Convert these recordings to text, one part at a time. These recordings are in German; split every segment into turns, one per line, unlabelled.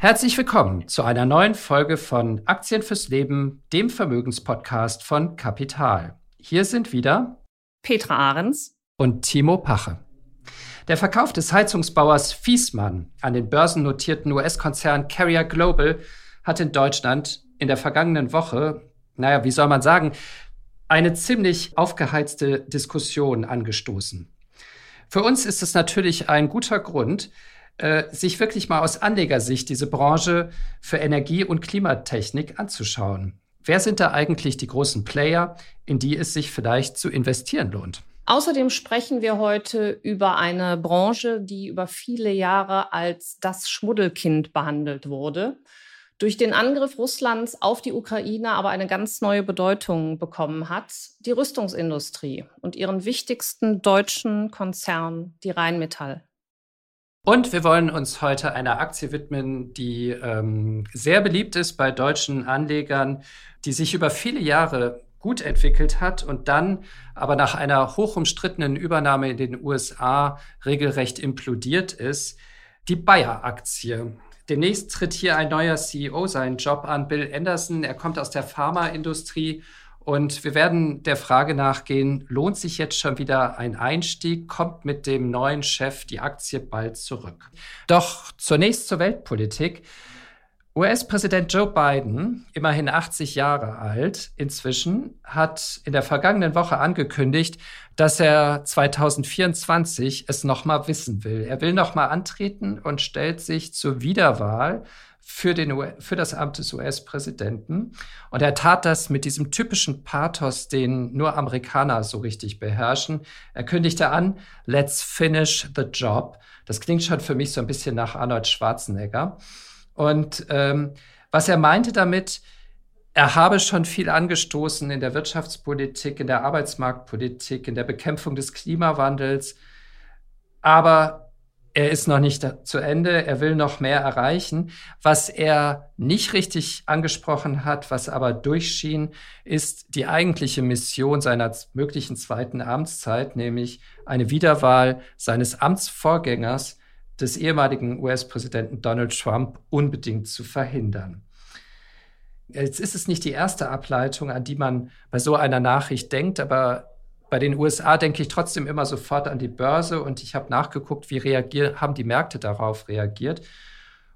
Herzlich willkommen zu einer neuen Folge von Aktien fürs Leben, dem Vermögenspodcast von Kapital. Hier sind wieder
Petra Ahrens
und Timo Pache. Der Verkauf des Heizungsbauers Fiesmann an den börsennotierten US-Konzern Carrier Global hat in Deutschland in der vergangenen Woche, naja, wie soll man sagen, eine ziemlich aufgeheizte Diskussion angestoßen. Für uns ist es natürlich ein guter Grund, sich wirklich mal aus Anlegersicht diese Branche für Energie- und Klimatechnik anzuschauen. Wer sind da eigentlich die großen Player, in die es sich vielleicht zu investieren lohnt?
Außerdem sprechen wir heute über eine Branche, die über viele Jahre als das Schmuddelkind behandelt wurde, durch den Angriff Russlands auf die Ukraine aber eine ganz neue Bedeutung bekommen hat, die Rüstungsindustrie und ihren wichtigsten deutschen Konzern, die Rheinmetall.
Und wir wollen uns heute einer Aktie widmen, die ähm, sehr beliebt ist bei deutschen Anlegern, die sich über viele Jahre gut entwickelt hat und dann aber nach einer hochumstrittenen Übernahme in den USA regelrecht implodiert ist, die Bayer-Aktie. Demnächst tritt hier ein neuer CEO seinen Job an, Bill Anderson. Er kommt aus der Pharmaindustrie und wir werden der Frage nachgehen, lohnt sich jetzt schon wieder ein Einstieg? Kommt mit dem neuen Chef die Aktie bald zurück? Doch zunächst zur Weltpolitik. US-Präsident Joe Biden, immerhin 80 Jahre alt inzwischen, hat in der vergangenen Woche angekündigt, dass er 2024 es nochmal wissen will. Er will nochmal antreten und stellt sich zur Wiederwahl für, den, für das Amt des US-Präsidenten. Und er tat das mit diesem typischen Pathos, den nur Amerikaner so richtig beherrschen. Er kündigte an, let's finish the job. Das klingt schon für mich so ein bisschen nach Arnold Schwarzenegger. Und ähm, was er meinte damit, er habe schon viel angestoßen in der Wirtschaftspolitik, in der Arbeitsmarktpolitik, in der Bekämpfung des Klimawandels. Aber er ist noch nicht zu Ende, er will noch mehr erreichen. Was er nicht richtig angesprochen hat, was aber durchschien, ist die eigentliche Mission seiner möglichen zweiten Amtszeit, nämlich eine Wiederwahl seines Amtsvorgängers, des ehemaligen US-Präsidenten Donald Trump, unbedingt zu verhindern. Jetzt ist es nicht die erste Ableitung, an die man bei so einer Nachricht denkt, aber bei den USA denke ich trotzdem immer sofort an die Börse und ich habe nachgeguckt, wie reagier haben die Märkte darauf reagiert.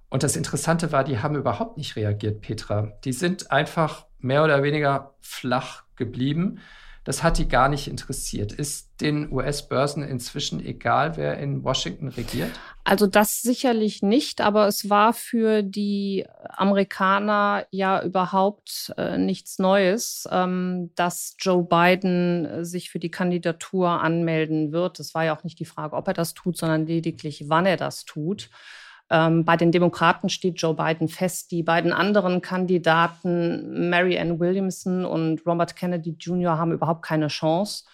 Und das Interessante war, die haben überhaupt nicht reagiert, Petra. Die sind einfach mehr oder weniger flach geblieben. Das hat die gar nicht interessiert. Ist den US-Börsen inzwischen egal, wer in Washington regiert?
Also das sicherlich nicht, aber es war für die Amerikaner ja überhaupt äh, nichts Neues, ähm, dass Joe Biden äh, sich für die Kandidatur anmelden wird. Es war ja auch nicht die Frage, ob er das tut, sondern lediglich, wann er das tut. Ähm, bei den Demokraten steht Joe Biden fest. Die beiden anderen Kandidaten, Mary Ann Williamson und Robert Kennedy Jr., haben überhaupt keine Chance.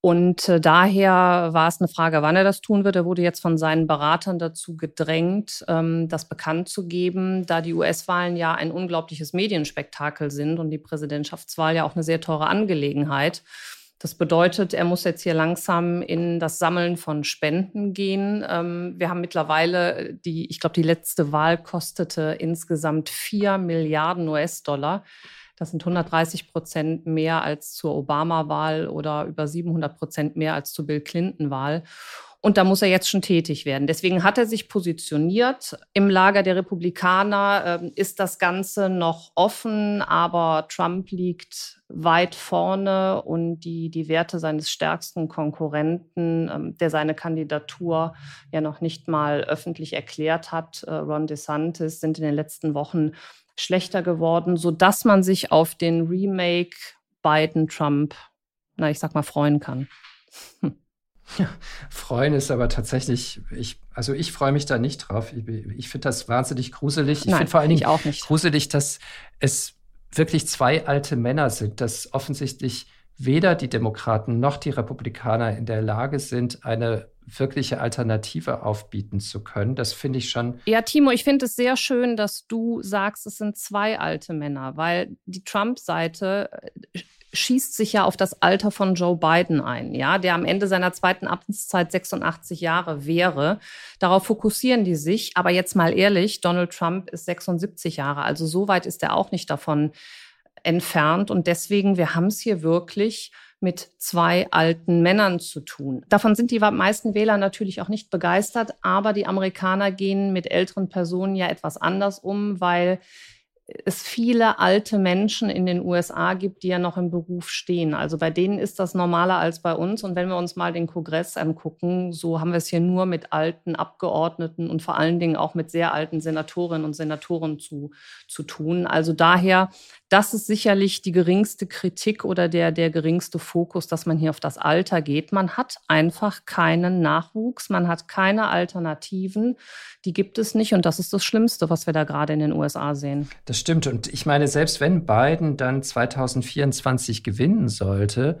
Und äh, daher war es eine Frage, wann er das tun wird. Er wurde jetzt von seinen Beratern dazu gedrängt, ähm, das bekannt zu geben, da die US-Wahlen ja ein unglaubliches Medienspektakel sind und die Präsidentschaftswahl ja auch eine sehr teure Angelegenheit. Das bedeutet, er muss jetzt hier langsam in das Sammeln von Spenden gehen. Ähm, wir haben mittlerweile die, ich glaube, die letzte Wahl kostete insgesamt vier Milliarden US-Dollar. Das sind 130 Prozent mehr als zur Obama-Wahl oder über 700 Prozent mehr als zur Bill Clinton-Wahl. Und da muss er jetzt schon tätig werden. Deswegen hat er sich positioniert. Im Lager der Republikaner äh, ist das Ganze noch offen, aber Trump liegt weit vorne und die, die Werte seines stärksten Konkurrenten, ähm, der seine Kandidatur ja noch nicht mal öffentlich erklärt hat, äh, Ron DeSantis, sind in den letzten Wochen schlechter geworden, sodass man sich auf den Remake Biden-Trump, na, ich sag mal, freuen kann. Hm.
Ja, freuen ist aber tatsächlich, ich, also ich freue mich da nicht drauf. Ich, ich finde das wahnsinnig gruselig. Ich finde vor allen Dingen
auch nicht.
gruselig, dass es wirklich zwei alte Männer sind, dass offensichtlich weder die Demokraten noch die Republikaner in der Lage sind, eine wirkliche Alternative aufbieten zu können. Das finde ich schon.
Ja, Timo, ich finde es sehr schön, dass du sagst, es sind zwei alte Männer, weil die Trump-Seite äh, schießt sich ja auf das Alter von Joe Biden ein, ja, der am Ende seiner zweiten Amtszeit 86 Jahre wäre. Darauf fokussieren die sich. Aber jetzt mal ehrlich, Donald Trump ist 76 Jahre, also so weit ist er auch nicht davon entfernt. Und deswegen, wir haben es hier wirklich mit zwei alten Männern zu tun. Davon sind die meisten Wähler natürlich auch nicht begeistert, aber die Amerikaner gehen mit älteren Personen ja etwas anders um, weil es viele alte Menschen in den USA gibt, die ja noch im Beruf stehen. Also bei denen ist das normaler als bei uns. Und wenn wir uns mal den Kongress angucken, so haben wir es hier nur mit alten Abgeordneten und vor allen Dingen auch mit sehr alten Senatorinnen und Senatoren zu, zu tun. Also daher das ist sicherlich die geringste Kritik oder der, der geringste Fokus, dass man hier auf das Alter geht. Man hat einfach keinen Nachwuchs, man hat keine Alternativen, die gibt es nicht und das ist das Schlimmste, was wir da gerade in den USA sehen.
Das stimmt und ich meine, selbst wenn Biden dann 2024 gewinnen sollte,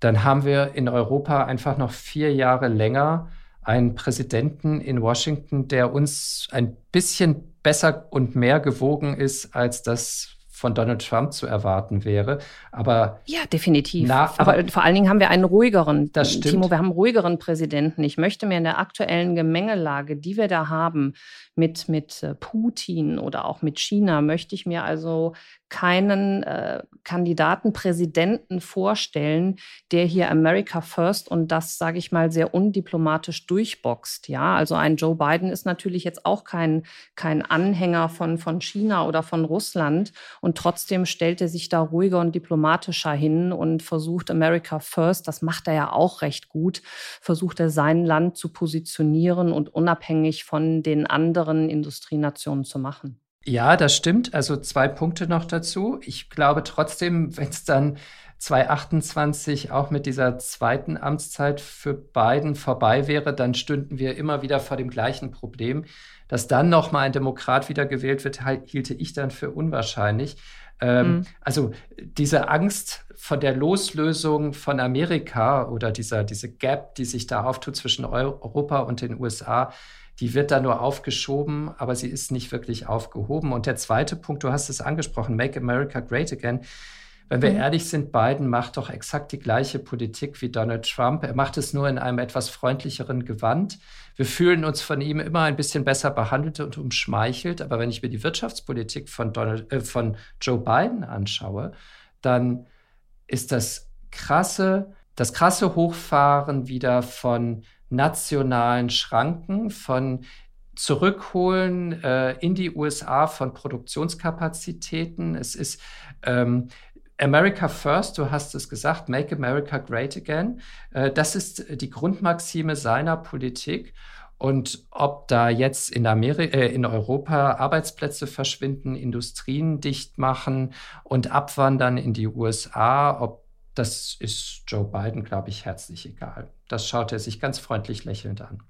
dann haben wir in Europa einfach noch vier Jahre länger einen Präsidenten in Washington, der uns ein bisschen besser und mehr gewogen ist als das von Donald Trump zu erwarten wäre. Aber
ja, definitiv. Na, aber, aber, vor allen Dingen haben wir einen ruhigeren.
Das stimmt.
Timo, wir haben einen ruhigeren Präsidenten. Ich möchte mir in der aktuellen Gemengelage, die wir da haben, mit, mit äh, Putin oder auch mit China, möchte ich mir also keinen äh, Kandidaten, Präsidenten vorstellen, der hier America First und das, sage ich mal, sehr undiplomatisch durchboxt. Ja, also ein Joe Biden ist natürlich jetzt auch kein, kein Anhänger von, von China oder von Russland und trotzdem stellt er sich da ruhiger und diplomatischer hin und versucht America First, das macht er ja auch recht gut, versucht er sein Land zu positionieren und unabhängig von den anderen Industrienationen zu machen.
Ja, das stimmt. Also zwei Punkte noch dazu. Ich glaube trotzdem, wenn es dann 2028 auch mit dieser zweiten Amtszeit für Biden vorbei wäre, dann stünden wir immer wieder vor dem gleichen Problem. Dass dann noch mal ein Demokrat wiedergewählt wird, hielte ich dann für unwahrscheinlich. Ähm, mhm. Also diese Angst von der Loslösung von Amerika oder dieser, diese Gap, die sich da auftut zwischen Europa und den USA, die wird da nur aufgeschoben, aber sie ist nicht wirklich aufgehoben. Und der zweite Punkt, du hast es angesprochen, Make America Great Again. Wenn wir mhm. ehrlich sind, Biden macht doch exakt die gleiche Politik wie Donald Trump. Er macht es nur in einem etwas freundlicheren Gewand. Wir fühlen uns von ihm immer ein bisschen besser behandelt und umschmeichelt. Aber wenn ich mir die Wirtschaftspolitik von, Donald, äh, von Joe Biden anschaue, dann ist das krasse, das krasse Hochfahren wieder von nationalen Schranken, von Zurückholen äh, in die USA von Produktionskapazitäten. Es ist ähm, America First, du hast es gesagt, Make America Great Again. Äh, das ist die Grundmaxime seiner Politik. Und ob da jetzt in, Ameri äh, in Europa Arbeitsplätze verschwinden, Industrien dicht machen und abwandern in die USA, ob das ist Joe Biden, glaube ich, herzlich egal. Das schaut er sich ganz freundlich lächelnd an.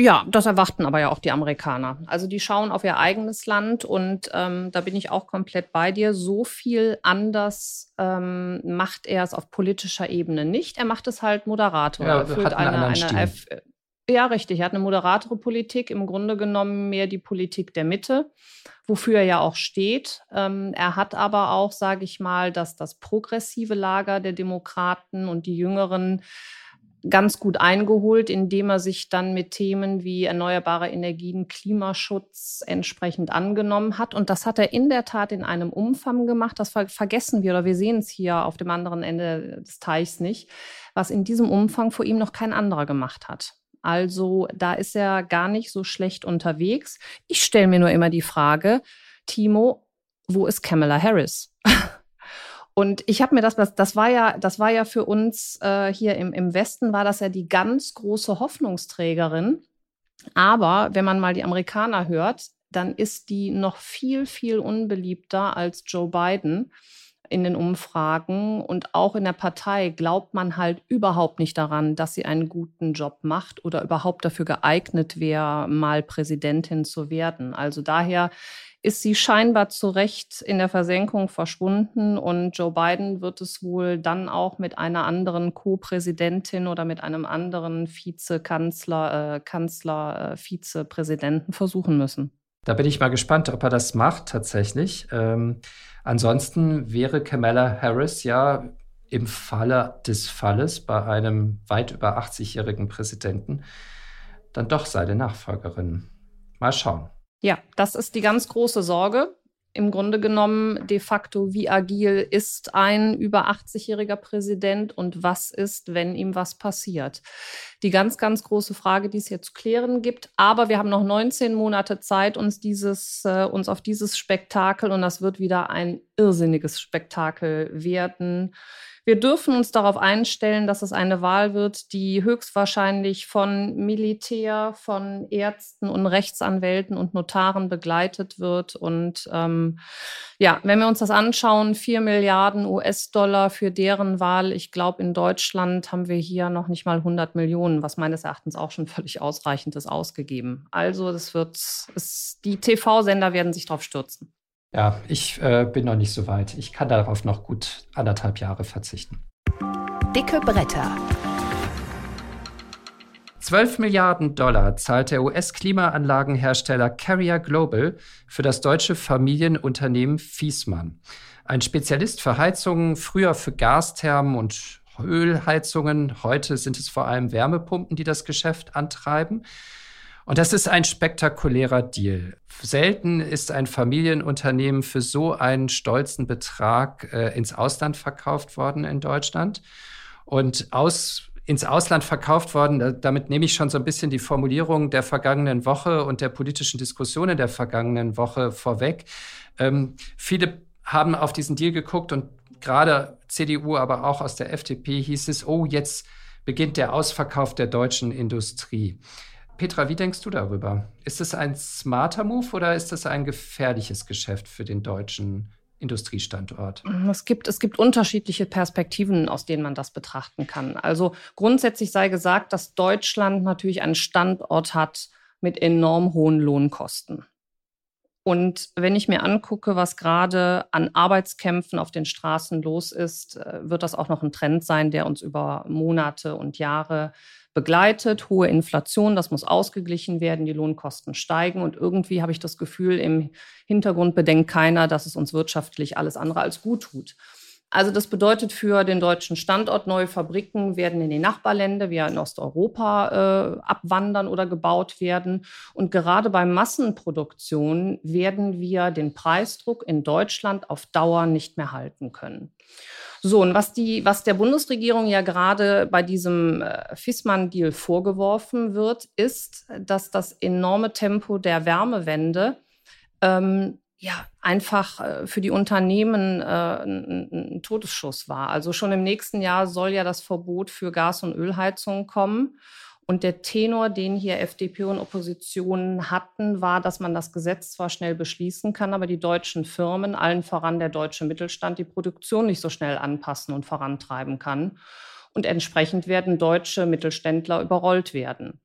Ja, das erwarten aber ja auch die Amerikaner. Also die schauen auf ihr eigenes Land und ähm, da bin ich auch komplett bei dir. So viel anders ähm, macht er es auf politischer Ebene nicht. Er macht es halt moderator.
Ja, er führt eine, eine F
ja, richtig. Er hat eine moderatere Politik, im Grunde genommen mehr die Politik der Mitte, wofür er ja auch steht. Ähm, er hat aber auch, sage ich mal, dass das progressive Lager der Demokraten und die Jüngeren ganz gut eingeholt, indem er sich dann mit Themen wie erneuerbare Energien, Klimaschutz entsprechend angenommen hat. Und das hat er in der Tat in einem Umfang gemacht. Das ver vergessen wir oder wir sehen es hier auf dem anderen Ende des Teichs nicht, was in diesem Umfang vor ihm noch kein anderer gemacht hat. Also da ist er gar nicht so schlecht unterwegs. Ich stelle mir nur immer die Frage, Timo, wo ist Kamala Harris? Und ich habe mir das, das, war ja, das war ja für uns äh, hier im, im Westen, war das ja die ganz große Hoffnungsträgerin. Aber wenn man mal die Amerikaner hört, dann ist die noch viel, viel unbeliebter als Joe Biden in den Umfragen und auch in der Partei glaubt man halt überhaupt nicht daran, dass sie einen guten Job macht oder überhaupt dafür geeignet wäre, mal Präsidentin zu werden. Also daher ist sie scheinbar zu Recht in der Versenkung verschwunden und Joe Biden wird es wohl dann auch mit einer anderen Co-Präsidentin oder mit einem anderen Vizekanzler, äh, Kanzler, äh, Vizepräsidenten versuchen müssen.
Da bin ich mal gespannt, ob er das macht tatsächlich. Ähm, ansonsten wäre Kamala Harris ja im Falle des Falles bei einem weit über 80-jährigen Präsidenten dann doch seine Nachfolgerin. Mal schauen.
Ja, das ist die ganz große Sorge. Im Grunde genommen de facto, wie agil ist ein über 80-jähriger Präsident und was ist, wenn ihm was passiert? Die ganz, ganz große Frage, die es hier zu klären gibt. Aber wir haben noch 19 Monate Zeit, uns dieses, äh, uns auf dieses Spektakel, und das wird wieder ein irrsinniges Spektakel werden, wir dürfen uns darauf einstellen, dass es eine Wahl wird, die höchstwahrscheinlich von Militär, von Ärzten und Rechtsanwälten und Notaren begleitet wird. Und ähm, ja, wenn wir uns das anschauen, vier Milliarden US-Dollar für deren Wahl. Ich glaube, in Deutschland haben wir hier noch nicht mal 100 Millionen, was meines Erachtens auch schon völlig ausreichend ist, ausgegeben. Also das wird, es, die TV-Sender werden sich darauf stürzen.
Ja, ich äh, bin noch nicht so weit. Ich kann darauf noch gut anderthalb Jahre verzichten.
Dicke Bretter.
12 Milliarden Dollar zahlt der US-Klimaanlagenhersteller Carrier Global für das deutsche Familienunternehmen Fiesmann. Ein Spezialist für Heizungen, früher für Gasthermen und Ölheizungen. Heute sind es vor allem Wärmepumpen, die das Geschäft antreiben. Und das ist ein spektakulärer Deal. Selten ist ein Familienunternehmen für so einen stolzen Betrag äh, ins Ausland verkauft worden in Deutschland. Und aus, ins Ausland verkauft worden, damit nehme ich schon so ein bisschen die Formulierung der vergangenen Woche und der politischen Diskussionen der vergangenen Woche vorweg. Ähm, viele haben auf diesen Deal geguckt und gerade CDU, aber auch aus der FDP hieß es, oh, jetzt beginnt der Ausverkauf der deutschen Industrie. Petra, wie denkst du darüber? Ist es ein smarter Move oder ist es ein gefährliches Geschäft für den deutschen Industriestandort?
Es gibt, es gibt unterschiedliche Perspektiven, aus denen man das betrachten kann. Also grundsätzlich sei gesagt, dass Deutschland natürlich einen Standort hat mit enorm hohen Lohnkosten. Und wenn ich mir angucke, was gerade an Arbeitskämpfen auf den Straßen los ist, äh, wird das auch noch ein Trend sein, der uns über Monate und Jahre begleitet. Hohe Inflation, das muss ausgeglichen werden, die Lohnkosten steigen. Und irgendwie habe ich das Gefühl, im Hintergrund bedenkt keiner, dass es uns wirtschaftlich alles andere als gut tut. Also das bedeutet für den deutschen Standort, neue Fabriken werden in die Nachbarländer, wie in Osteuropa, äh, abwandern oder gebaut werden. Und gerade bei Massenproduktion werden wir den Preisdruck in Deutschland auf Dauer nicht mehr halten können. So, und was, die, was der Bundesregierung ja gerade bei diesem äh, FISMAN-Deal vorgeworfen wird, ist, dass das enorme Tempo der Wärmewende ähm, ja, einfach äh, für die Unternehmen äh, ein, ein, Todesschuss war. Also schon im nächsten Jahr soll ja das Verbot für Gas- und Ölheizungen kommen. Und der Tenor, den hier FDP und Opposition hatten, war, dass man das Gesetz zwar schnell beschließen kann, aber die deutschen Firmen, allen voran der deutsche Mittelstand, die Produktion nicht so schnell anpassen und vorantreiben kann. Und entsprechend werden deutsche Mittelständler überrollt werden.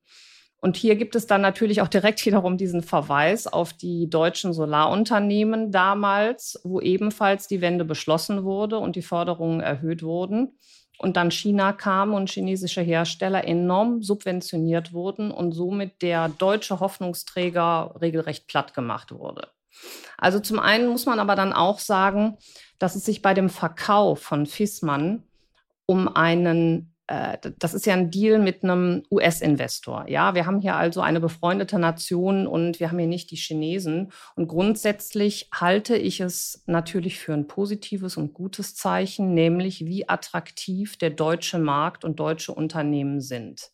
Und hier gibt es dann natürlich auch direkt wiederum diesen Verweis auf die deutschen Solarunternehmen damals, wo ebenfalls die Wende beschlossen wurde und die Forderungen erhöht wurden und dann China kam und chinesische Hersteller enorm subventioniert wurden und somit der deutsche Hoffnungsträger regelrecht platt gemacht wurde. Also zum einen muss man aber dann auch sagen, dass es sich bei dem Verkauf von Fissmann um einen das ist ja ein Deal mit einem US-Investor. Ja, wir haben hier also eine befreundete Nation und wir haben hier nicht die Chinesen. Und grundsätzlich halte ich es natürlich für ein positives und gutes Zeichen, nämlich wie attraktiv der deutsche Markt und deutsche Unternehmen sind.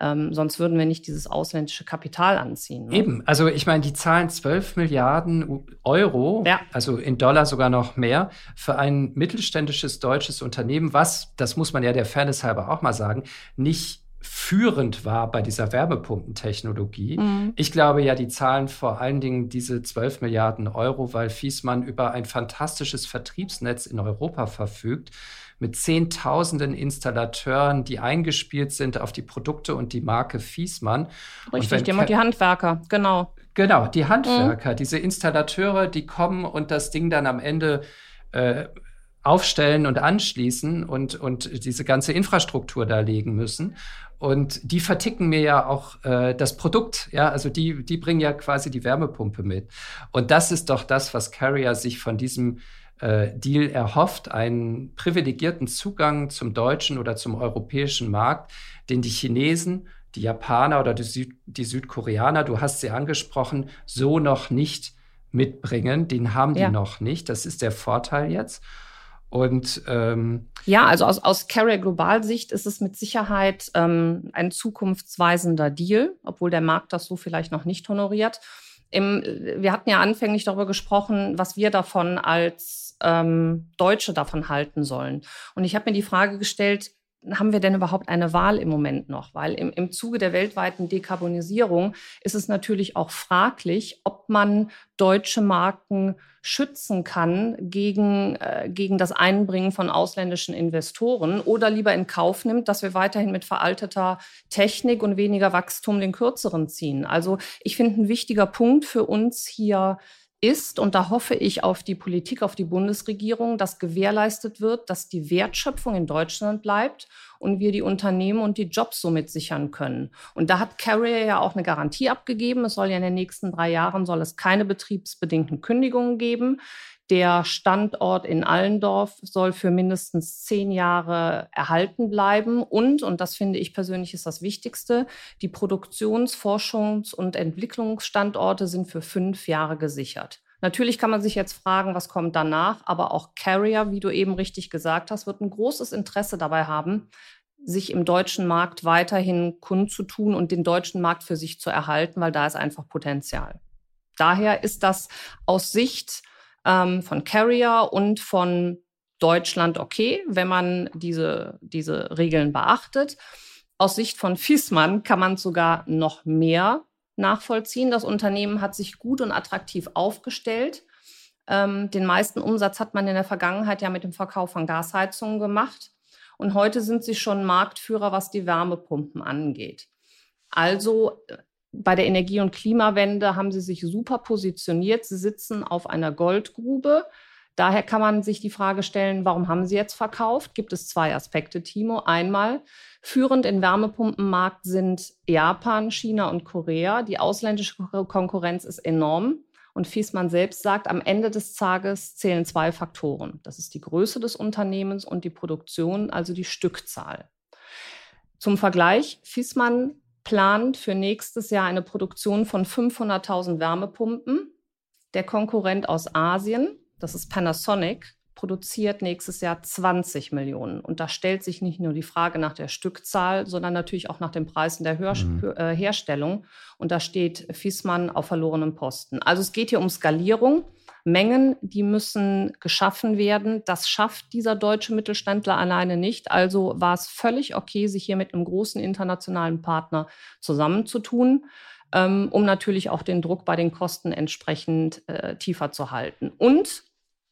Ähm, sonst würden wir nicht dieses ausländische Kapital anziehen.
Ne? Eben, also ich meine, die zahlen 12 Milliarden Euro, ja. also in Dollar sogar noch mehr, für ein mittelständisches deutsches Unternehmen, was, das muss man ja der Fairness halber auch mal sagen, nicht führend war bei dieser Wärmepumpentechnologie. Mhm. Ich glaube ja, die zahlen vor allen Dingen diese 12 Milliarden Euro, weil Fiesmann über ein fantastisches Vertriebsnetz in Europa verfügt mit Zehntausenden Installateuren, die eingespielt sind auf die Produkte und die Marke Fiesmann.
Richtig, die, die Handwerker, genau.
Genau, die Handwerker, mhm. diese Installateure, die kommen und das Ding dann am Ende äh, aufstellen und anschließen und, und diese ganze Infrastruktur da legen müssen. Und die verticken mir ja auch äh, das Produkt, ja, also die, die bringen ja quasi die Wärmepumpe mit. Und das ist doch das, was Carrier sich von diesem äh, Deal erhofft, einen privilegierten Zugang zum deutschen oder zum europäischen Markt, den die Chinesen, die Japaner oder die, Süd die Südkoreaner, du hast sie angesprochen, so noch nicht mitbringen. Den haben die ja. noch nicht. Das ist der Vorteil jetzt. Und ähm,
ja, also aus, aus Carrier Global Sicht ist es mit Sicherheit ähm, ein zukunftsweisender Deal, obwohl der Markt das so vielleicht noch nicht honoriert. Im, wir hatten ja anfänglich darüber gesprochen, was wir davon als ähm, Deutsche davon halten sollen. Und ich habe mir die Frage gestellt, haben wir denn überhaupt eine Wahl im Moment noch? Weil im, im Zuge der weltweiten Dekarbonisierung ist es natürlich auch fraglich, ob man deutsche Marken schützen kann gegen, äh, gegen das Einbringen von ausländischen Investoren oder lieber in Kauf nimmt, dass wir weiterhin mit veralteter Technik und weniger Wachstum den kürzeren ziehen. Also ich finde, ein wichtiger Punkt für uns hier ist, und da hoffe ich auf die Politik, auf die Bundesregierung, dass gewährleistet wird, dass die Wertschöpfung in Deutschland bleibt und wir die Unternehmen und die Jobs somit sichern können. Und da hat Carrier ja auch eine Garantie abgegeben. Es soll ja in den nächsten drei Jahren soll es keine betriebsbedingten Kündigungen geben. Der Standort in Allendorf soll für mindestens zehn Jahre erhalten bleiben. Und, und das finde ich persönlich ist das Wichtigste, die Produktions-, Forschungs- und Entwicklungsstandorte sind für fünf Jahre gesichert. Natürlich kann man sich jetzt fragen, was kommt danach, aber auch Carrier, wie du eben richtig gesagt hast, wird ein großes Interesse dabei haben, sich im deutschen Markt weiterhin kundzutun und den deutschen Markt für sich zu erhalten, weil da ist einfach Potenzial. Daher ist das aus Sicht ähm, von Carrier und von Deutschland okay, wenn man diese, diese Regeln beachtet. Aus Sicht von Fiesmann kann man sogar noch mehr nachvollziehen. Das Unternehmen hat sich gut und attraktiv aufgestellt. Ähm, den meisten Umsatz hat man in der Vergangenheit ja mit dem Verkauf von Gasheizungen gemacht. Und heute sind sie schon Marktführer, was die Wärmepumpen angeht. Also bei der Energie- und Klimawende haben sie sich super positioniert. Sie sitzen auf einer Goldgrube. Daher kann man sich die Frage stellen, warum haben sie jetzt verkauft? Gibt es zwei Aspekte, Timo. Einmal, führend im Wärmepumpenmarkt sind Japan, China und Korea. Die ausländische Konkurrenz ist enorm. Und Fiesmann selbst sagt, am Ende des Tages zählen zwei Faktoren. Das ist die Größe des Unternehmens und die Produktion, also die Stückzahl. Zum Vergleich, Fiesmann plant für nächstes Jahr eine Produktion von 500.000 Wärmepumpen. Der Konkurrent aus Asien, das ist Panasonic, produziert nächstes Jahr 20 Millionen. Und da stellt sich nicht nur die Frage nach der Stückzahl, sondern natürlich auch nach den Preisen der Hör mhm. Herstellung. Und da steht Fiesmann auf verlorenem Posten. Also es geht hier um Skalierung. Mengen, die müssen geschaffen werden. Das schafft dieser deutsche Mittelständler alleine nicht. Also war es völlig okay, sich hier mit einem großen internationalen Partner zusammenzutun, ähm, um natürlich auch den Druck bei den Kosten entsprechend äh, tiefer zu halten. Und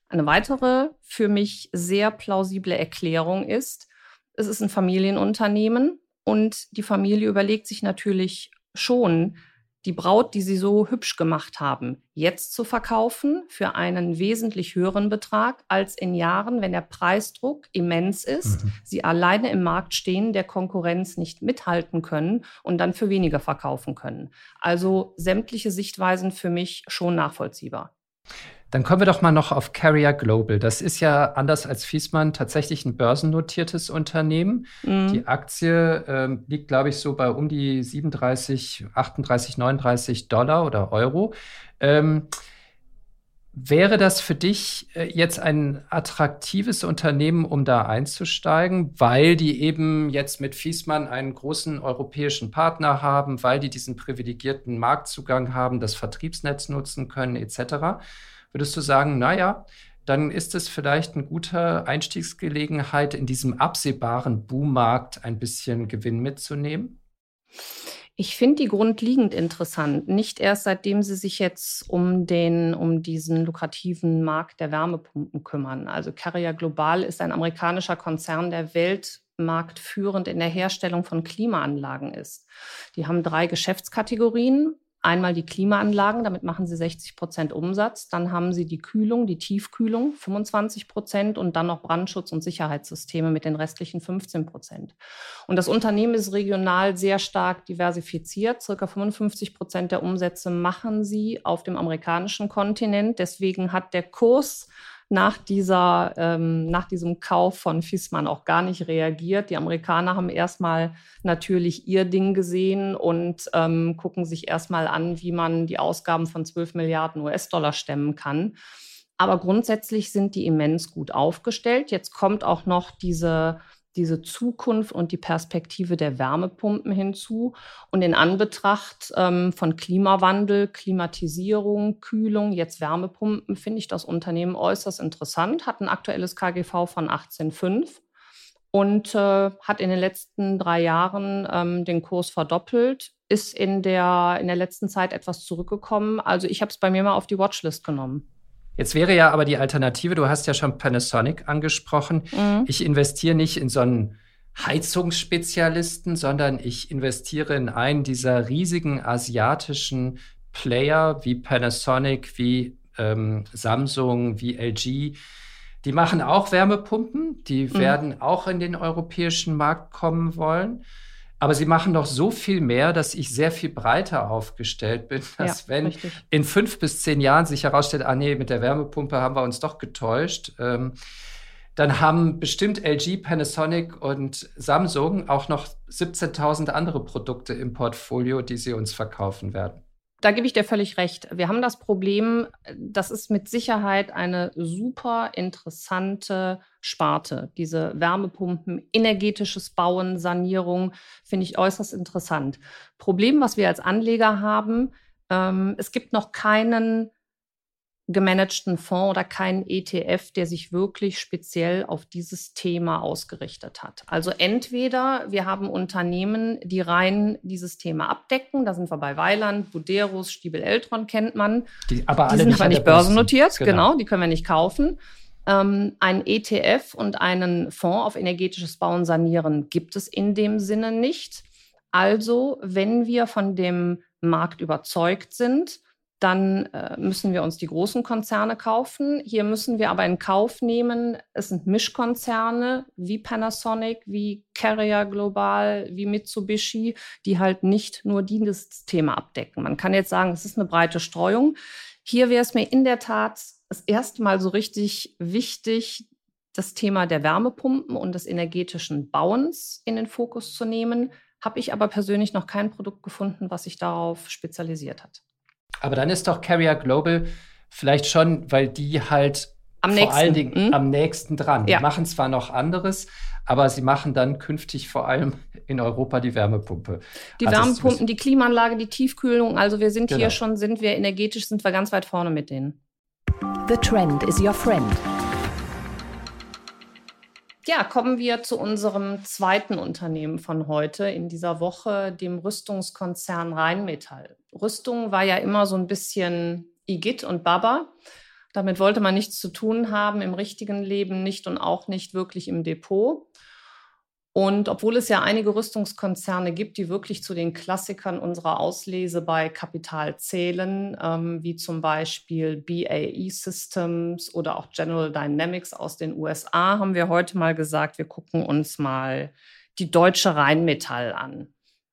eine weitere für mich sehr plausible Erklärung ist, es ist ein Familienunternehmen und die Familie überlegt sich natürlich schon, die Braut, die sie so hübsch gemacht haben, jetzt zu verkaufen für einen wesentlich höheren Betrag als in Jahren, wenn der Preisdruck immens ist, mhm. sie alleine im Markt stehen, der Konkurrenz nicht mithalten können und dann für weniger verkaufen können. Also sämtliche Sichtweisen für mich schon nachvollziehbar.
Dann kommen wir doch mal noch auf Carrier Global. Das ist ja anders als Fiesmann tatsächlich ein börsennotiertes Unternehmen. Mhm. Die Aktie ähm, liegt, glaube ich, so bei um die 37, 38, 39 Dollar oder Euro. Ähm, Wäre das für dich äh, jetzt ein attraktives Unternehmen, um da einzusteigen, weil die eben jetzt mit Fiesmann einen großen europäischen Partner haben, weil die diesen privilegierten Marktzugang haben, das Vertriebsnetz nutzen können, etc.? Würdest du sagen, naja, dann ist es vielleicht eine gute Einstiegsgelegenheit, in diesem absehbaren Boommarkt ein bisschen Gewinn mitzunehmen?
Ich finde die grundlegend interessant. Nicht erst seitdem sie sich jetzt um den, um diesen lukrativen Markt der Wärmepumpen kümmern. Also Carrier Global ist ein amerikanischer Konzern, der weltmarktführend in der Herstellung von Klimaanlagen ist. Die haben drei Geschäftskategorien. Einmal die Klimaanlagen, damit machen sie 60 Prozent Umsatz. Dann haben sie die Kühlung, die Tiefkühlung, 25 Prozent und dann noch Brandschutz- und Sicherheitssysteme mit den restlichen 15 Prozent. Und das Unternehmen ist regional sehr stark diversifiziert. Circa 55 Prozent der Umsätze machen sie auf dem amerikanischen Kontinent. Deswegen hat der Kurs nach, dieser, ähm, nach diesem Kauf von Fissmann auch gar nicht reagiert. Die Amerikaner haben erstmal natürlich ihr Ding gesehen und ähm, gucken sich erstmal an, wie man die Ausgaben von 12 Milliarden US-Dollar stemmen kann. Aber grundsätzlich sind die immens gut aufgestellt. Jetzt kommt auch noch diese diese Zukunft und die Perspektive der Wärmepumpen hinzu. Und in Anbetracht ähm, von Klimawandel, Klimatisierung, Kühlung, jetzt Wärmepumpen, finde ich das Unternehmen äußerst interessant, hat ein aktuelles KGV von 18,5 und äh, hat in den letzten drei Jahren ähm, den Kurs verdoppelt, ist in der, in der letzten Zeit etwas zurückgekommen. Also ich habe es bei mir mal auf die Watchlist genommen.
Jetzt wäre ja aber die Alternative, du hast ja schon Panasonic angesprochen. Mhm. Ich investiere nicht in so einen Heizungsspezialisten, sondern ich investiere in einen dieser riesigen asiatischen Player wie Panasonic, wie ähm, Samsung, wie LG. Die machen auch Wärmepumpen, die mhm. werden auch in den europäischen Markt kommen wollen. Aber sie machen doch so viel mehr, dass ich sehr viel breiter aufgestellt bin, dass ja, wenn richtig. in fünf bis zehn Jahren sich herausstellt, ah nee, mit der Wärmepumpe haben wir uns doch getäuscht, ähm, dann haben bestimmt LG, Panasonic und Samsung auch noch 17.000 andere Produkte im Portfolio, die sie uns verkaufen werden.
Da gebe ich dir völlig recht. Wir haben das Problem, das ist mit Sicherheit eine super interessante Sparte. Diese Wärmepumpen, energetisches Bauen, Sanierung finde ich äußerst interessant. Problem, was wir als Anleger haben, ähm, es gibt noch keinen gemanagten Fonds oder keinen ETF, der sich wirklich speziell auf dieses Thema ausgerichtet hat. Also entweder wir haben Unternehmen, die rein dieses Thema abdecken, da sind wir bei Weiland, Buderus, Stiebel Eltron kennt man. Die, aber alle die sind aber nicht börsennotiert, genau. genau, die können wir nicht kaufen. Ähm, ein ETF und einen Fonds auf energetisches Bauen sanieren gibt es in dem Sinne nicht. Also, wenn wir von dem Markt überzeugt sind, dann äh, müssen wir uns die großen Konzerne kaufen. Hier müssen wir aber in Kauf nehmen, es sind Mischkonzerne wie Panasonic, wie Carrier Global, wie Mitsubishi, die halt nicht nur dieses Thema abdecken. Man kann jetzt sagen, es ist eine breite Streuung. Hier wäre es mir in der Tat das erste Mal so richtig wichtig, das Thema der Wärmepumpen und des energetischen Bauens in den Fokus zu nehmen. Habe ich aber persönlich noch kein Produkt gefunden, was sich darauf spezialisiert hat.
Aber dann ist doch Carrier Global vielleicht schon, weil die halt
am
vor
nächsten.
allen Dingen mhm. am nächsten dran. Ja. Die machen zwar noch anderes, aber sie machen dann künftig vor allem in Europa die Wärmepumpe.
Die also Wärmepumpen, die Klimaanlage, die Tiefkühlung. Also wir sind genau. hier schon, sind wir energetisch, sind wir ganz weit vorne mit denen.
The trend is your friend.
Ja, kommen wir zu unserem zweiten Unternehmen von heute in dieser Woche, dem Rüstungskonzern Rheinmetall. Rüstung war ja immer so ein bisschen Igitt und Baba. Damit wollte man nichts zu tun haben im richtigen Leben nicht und auch nicht wirklich im Depot. Und obwohl es ja einige Rüstungskonzerne gibt, die wirklich zu den Klassikern unserer Auslese bei Kapital zählen, ähm, wie zum Beispiel BAE Systems oder auch General Dynamics aus den USA, haben wir heute mal gesagt, wir gucken uns mal die deutsche Rheinmetall an.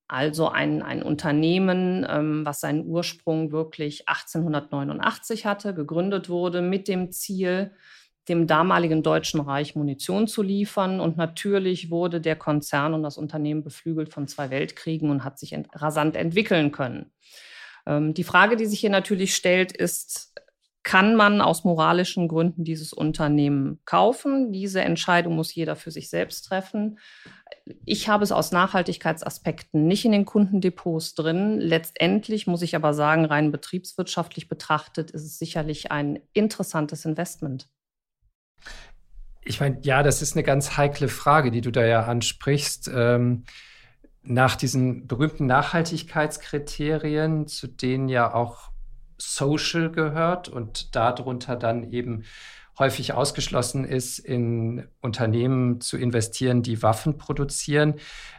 Also ein, ein Unternehmen, ähm, was seinen Ursprung wirklich 1889 hatte, gegründet wurde mit dem Ziel, dem damaligen Deutschen Reich Munition zu liefern. Und natürlich wurde der Konzern und das Unternehmen beflügelt von zwei Weltkriegen und hat sich ent rasant entwickeln können. Ähm, die Frage, die sich hier natürlich stellt, ist, kann man aus moralischen Gründen dieses Unternehmen kaufen? Diese Entscheidung muss jeder für sich selbst treffen. Ich habe es aus Nachhaltigkeitsaspekten nicht in den Kundendepots drin. Letztendlich muss ich aber sagen, rein betriebswirtschaftlich betrachtet ist es sicherlich ein interessantes Investment.
Ich meine, ja, das ist eine ganz heikle Frage, die du da ja ansprichst. Ähm, nach diesen berühmten Nachhaltigkeitskriterien, zu denen ja auch Social gehört und darunter dann eben häufig ausgeschlossen ist, in Unternehmen zu investieren, die Waffen produzieren,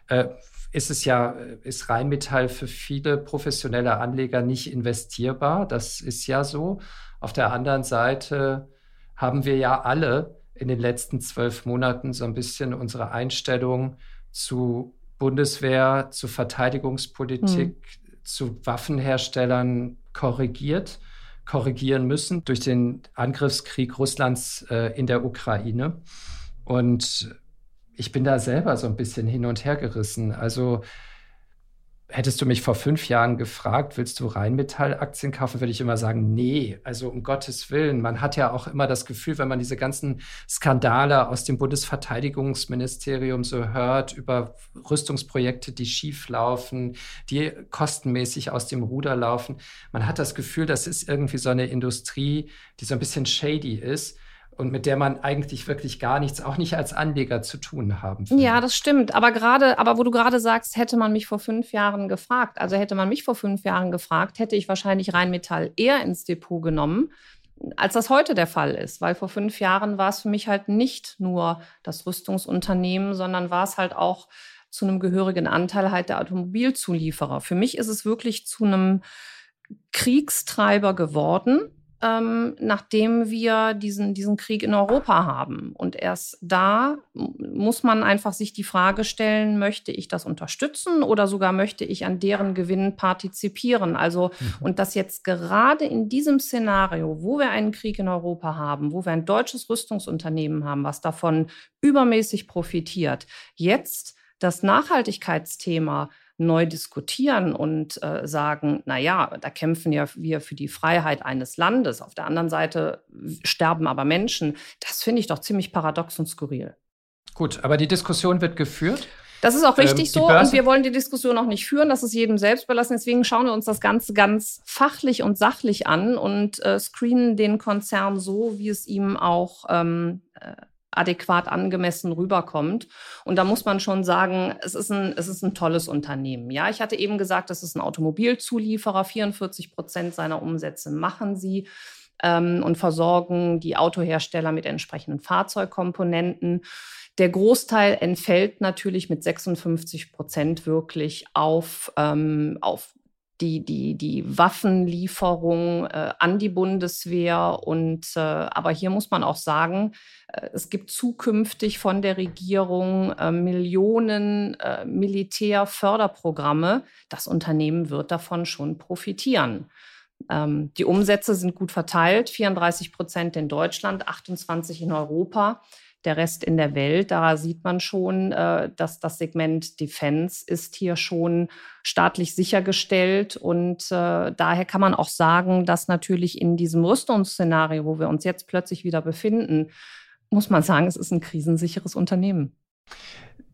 äh, ist es ja, ist Rheinmetall für viele professionelle Anleger nicht investierbar. Das ist ja so. Auf der anderen Seite haben wir ja alle in den letzten zwölf Monaten so ein bisschen unsere Einstellung zu Bundeswehr, zu Verteidigungspolitik, hm. zu Waffenherstellern korrigiert, korrigieren müssen durch den Angriffskrieg Russlands äh, in der Ukraine. Und ich bin da selber so ein bisschen hin und her gerissen. Also Hättest du mich vor fünf Jahren gefragt, willst du Rheinmetall-Aktien kaufen, würde ich immer sagen, nee, also um Gottes Willen. Man hat ja auch immer das Gefühl, wenn man diese ganzen Skandale aus dem Bundesverteidigungsministerium so hört, über Rüstungsprojekte, die schief laufen, die kostenmäßig aus dem Ruder laufen, man hat das Gefühl, das ist irgendwie so eine Industrie, die so ein bisschen shady ist und mit der man eigentlich wirklich gar nichts, auch nicht als Anleger zu tun haben.
Will. Ja, das stimmt. Aber gerade, aber wo du gerade sagst, hätte man mich vor fünf Jahren gefragt, also hätte man mich vor fünf Jahren gefragt, hätte ich wahrscheinlich Rheinmetall eher ins Depot genommen, als das heute der Fall ist. Weil vor fünf Jahren war es für mich halt nicht nur das Rüstungsunternehmen, sondern war es halt auch zu einem gehörigen Anteil halt der Automobilzulieferer. Für mich ist es wirklich zu einem Kriegstreiber geworden ähm, nachdem wir diesen, diesen Krieg in Europa haben. Und erst da muss man einfach sich die Frage stellen, möchte ich das unterstützen oder sogar möchte ich an deren Gewinn partizipieren? Also, mhm. und das jetzt gerade in diesem Szenario, wo wir einen Krieg in Europa haben, wo wir ein deutsches Rüstungsunternehmen haben, was davon übermäßig profitiert, jetzt das Nachhaltigkeitsthema neu diskutieren und äh, sagen, na ja, da kämpfen ja wir für die Freiheit eines Landes. Auf der anderen Seite sterben aber Menschen. Das finde ich doch ziemlich paradox und skurril.
Gut, aber die Diskussion wird geführt.
Das ist auch richtig ähm, so und wir wollen die Diskussion auch nicht führen. Das ist jedem selbst überlassen. Deswegen schauen wir uns das Ganze ganz fachlich und sachlich an und äh, screenen den Konzern so, wie es ihm auch ähm, äh, adäquat angemessen rüberkommt. Und da muss man schon sagen, es ist ein, es ist ein tolles Unternehmen. Ja, ich hatte eben gesagt, es ist ein Automobilzulieferer. 44 Prozent seiner Umsätze machen sie ähm, und versorgen die Autohersteller mit entsprechenden Fahrzeugkomponenten. Der Großteil entfällt natürlich mit 56 Prozent wirklich auf, ähm, auf die, die, die Waffenlieferung äh, an die Bundeswehr. Und äh, aber hier muss man auch sagen, äh, es gibt zukünftig von der Regierung äh, Millionen äh, Militärförderprogramme. Das Unternehmen wird davon schon profitieren. Ähm, die Umsätze sind gut verteilt, 34 Prozent in Deutschland, 28 in Europa der Rest in der Welt. Da sieht man schon, äh, dass das Segment Defense ist hier schon staatlich sichergestellt. Und äh, daher kann man auch sagen, dass natürlich in diesem Rüstungsszenario, wo wir uns jetzt plötzlich wieder befinden, muss man sagen, es ist ein krisensicheres Unternehmen.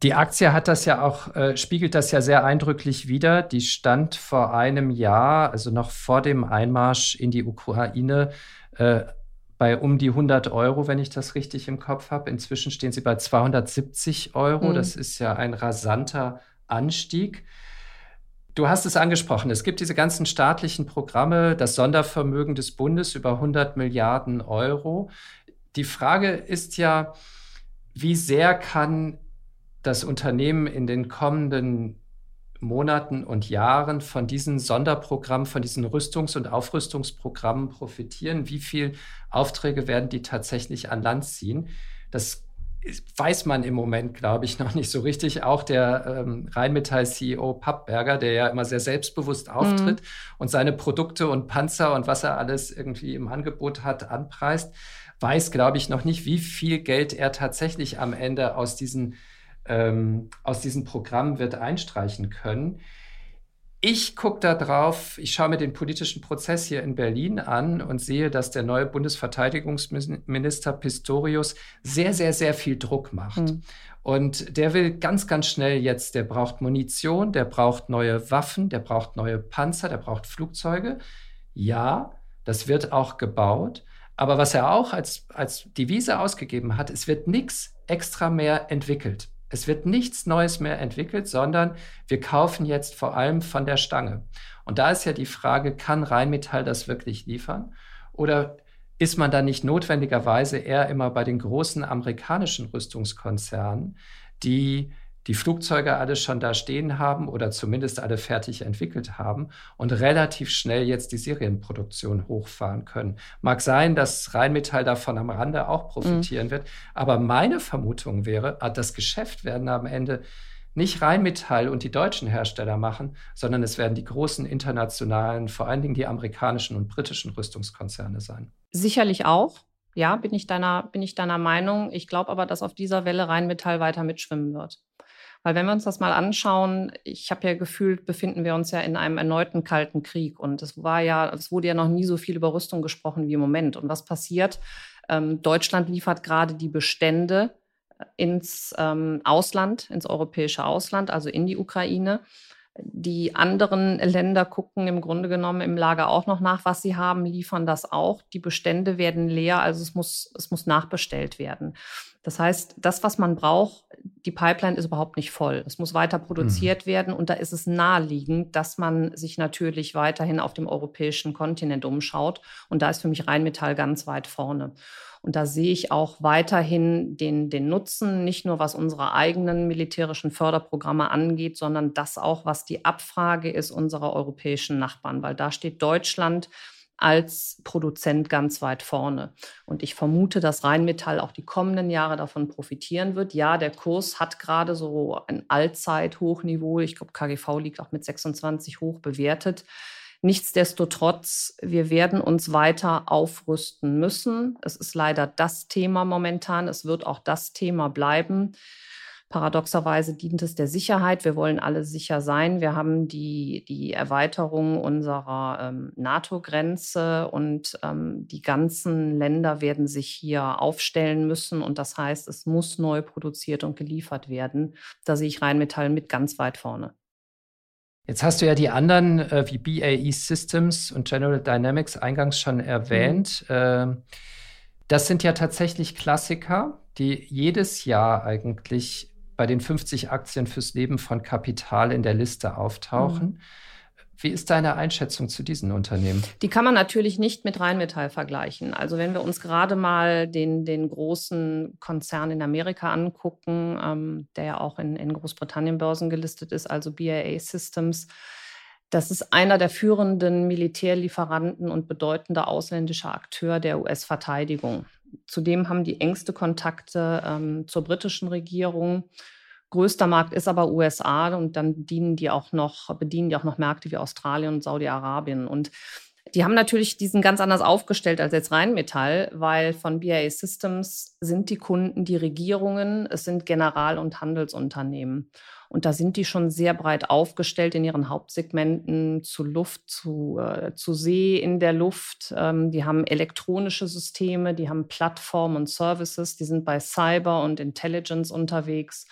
Die Aktie hat das ja auch, äh, spiegelt das ja sehr eindrücklich wider. Die stand vor einem Jahr, also noch vor dem Einmarsch in die Ukraine, äh, bei um die 100 Euro, wenn ich das richtig im Kopf habe. Inzwischen stehen sie bei 270 Euro. Mhm. Das ist ja ein rasanter Anstieg. Du hast es angesprochen, es gibt diese ganzen staatlichen Programme, das Sondervermögen des Bundes über 100 Milliarden Euro. Die Frage ist ja, wie sehr kann das Unternehmen in den kommenden Monaten und Jahren von diesen Sonderprogrammen, von diesen Rüstungs- und Aufrüstungsprogrammen profitieren? Wie viele Aufträge werden die tatsächlich an Land ziehen? Das weiß man im Moment, glaube ich, noch nicht so richtig. Auch der ähm, Rheinmetall-CEO Pappberger, der ja immer sehr selbstbewusst mhm. auftritt mhm. und seine Produkte und Panzer und was er alles irgendwie im Angebot hat, anpreist, weiß, glaube ich, noch nicht, wie viel Geld er tatsächlich am Ende aus diesen ähm, aus diesem Programm wird einstreichen können. Ich gucke da drauf, ich schaue mir den politischen Prozess hier in Berlin an und sehe, dass der neue Bundesverteidigungsminister Pistorius sehr, sehr, sehr viel Druck macht. Mhm. Und der will ganz, ganz schnell jetzt, der braucht Munition, der braucht neue Waffen, der braucht neue Panzer, der braucht Flugzeuge. Ja, das wird auch gebaut. Aber was er auch als, als Devise ausgegeben hat, es wird nichts extra mehr entwickelt. Es wird nichts Neues mehr entwickelt, sondern wir kaufen jetzt vor allem von der Stange. Und da ist ja die Frage, kann Rheinmetall das wirklich liefern? Oder ist man da nicht notwendigerweise eher immer bei den großen amerikanischen Rüstungskonzernen, die die Flugzeuge alle schon da stehen haben oder zumindest alle fertig entwickelt haben und relativ schnell jetzt die Serienproduktion hochfahren können. Mag sein, dass Rheinmetall davon am Rande auch profitieren mhm. wird, aber meine Vermutung wäre, ah, das Geschäft werden am Ende nicht Rheinmetall und die deutschen Hersteller machen, sondern es werden die großen internationalen, vor allen Dingen die amerikanischen und britischen Rüstungskonzerne sein.
Sicherlich auch. Ja, bin ich deiner, bin ich deiner Meinung. Ich glaube aber, dass auf dieser Welle Rheinmetall weiter mitschwimmen wird. Weil wenn wir uns das mal anschauen, ich habe ja gefühlt, befinden wir uns ja in einem erneuten kalten Krieg. Und es war ja, es wurde ja noch nie so viel über Rüstung gesprochen wie im Moment. Und was passiert? Ähm, Deutschland liefert gerade die Bestände äh, ins ähm, Ausland, ins europäische Ausland, also in die Ukraine. Die anderen Länder gucken im Grunde genommen im Lager auch noch nach, was sie haben, liefern das auch. Die Bestände werden leer, also es muss, es muss nachbestellt werden. Das heißt, das, was man braucht, die Pipeline ist überhaupt nicht voll. Es muss weiter produziert mhm. werden und da ist es naheliegend, dass man sich natürlich weiterhin auf dem europäischen Kontinent umschaut. Und da ist für mich Rheinmetall ganz weit vorne. Und da sehe ich auch weiterhin den, den Nutzen, nicht nur was unsere eigenen militärischen Förderprogramme angeht, sondern das auch, was die Abfrage ist unserer europäischen Nachbarn, weil da steht Deutschland als Produzent ganz weit vorne. Und ich vermute, dass Rheinmetall auch die kommenden Jahre davon profitieren wird. Ja, der Kurs hat gerade so ein Allzeithochniveau. Ich glaube, KGV liegt auch mit 26 hoch bewertet. Nichtsdestotrotz, wir werden uns weiter aufrüsten müssen. Es ist leider das Thema momentan. Es wird auch das Thema bleiben. Paradoxerweise dient es der Sicherheit. Wir wollen alle sicher sein. Wir haben die, die Erweiterung unserer ähm, NATO-Grenze und ähm, die ganzen Länder werden sich hier aufstellen müssen. Und das heißt, es muss neu produziert und geliefert werden. Da sehe ich Rheinmetall mit ganz weit vorne.
Jetzt hast du ja die anderen äh, wie BAE Systems und General Dynamics eingangs schon erwähnt. Mhm. Äh, das sind ja tatsächlich Klassiker, die jedes Jahr eigentlich bei den 50 Aktien fürs Leben von Kapital in der Liste auftauchen. Mhm. Wie ist deine Einschätzung zu diesen Unternehmen?
Die kann man natürlich nicht mit Rheinmetall vergleichen. Also wenn wir uns gerade mal den, den großen Konzern in Amerika angucken, ähm, der ja auch in, in Großbritannien börsengelistet ist, also BAA Systems, das ist einer der führenden Militärlieferanten und bedeutender ausländischer Akteur der US-Verteidigung. Zudem haben die engste Kontakte ähm, zur britischen Regierung Größter Markt ist aber USA und dann dienen die auch noch, bedienen die auch noch Märkte wie Australien und Saudi-Arabien. Und die haben natürlich diesen ganz anders aufgestellt als jetzt Rheinmetall, weil von BAE Systems sind die Kunden die Regierungen, es sind General- und Handelsunternehmen. Und da sind die schon sehr breit aufgestellt in ihren Hauptsegmenten zu Luft, zu, äh, zu See, in der Luft. Ähm, die haben elektronische Systeme, die haben Plattformen und Services, die sind bei Cyber und Intelligence unterwegs.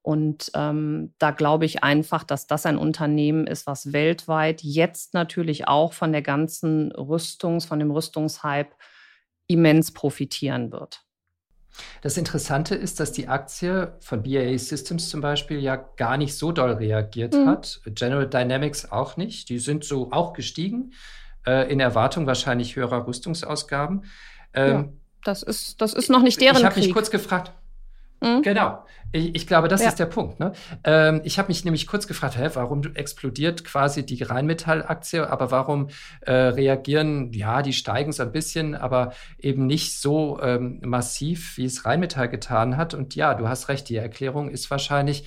Und ähm, da glaube ich einfach, dass das ein Unternehmen ist, was weltweit jetzt natürlich auch von der ganzen Rüstungs-, von dem Rüstungshype immens profitieren wird.
Das Interessante ist, dass die Aktie von BAE Systems zum Beispiel ja gar nicht so doll reagiert mhm. hat. General Dynamics auch nicht. Die sind so auch gestiegen, äh, in Erwartung wahrscheinlich höherer Rüstungsausgaben.
Ähm, ja, das, ist, das ist noch nicht deren
Ich habe mich kurz gefragt, Mhm. Genau. Ich, ich, glaube, das ja. ist der Punkt. Ne? Ähm, ich habe mich nämlich kurz gefragt, hä, warum explodiert quasi die Rheinmetall-Aktie, aber warum äh, reagieren, ja, die steigen so ein bisschen, aber eben nicht so ähm, massiv, wie es Rheinmetall getan hat. Und ja, du hast recht, die Erklärung ist wahrscheinlich,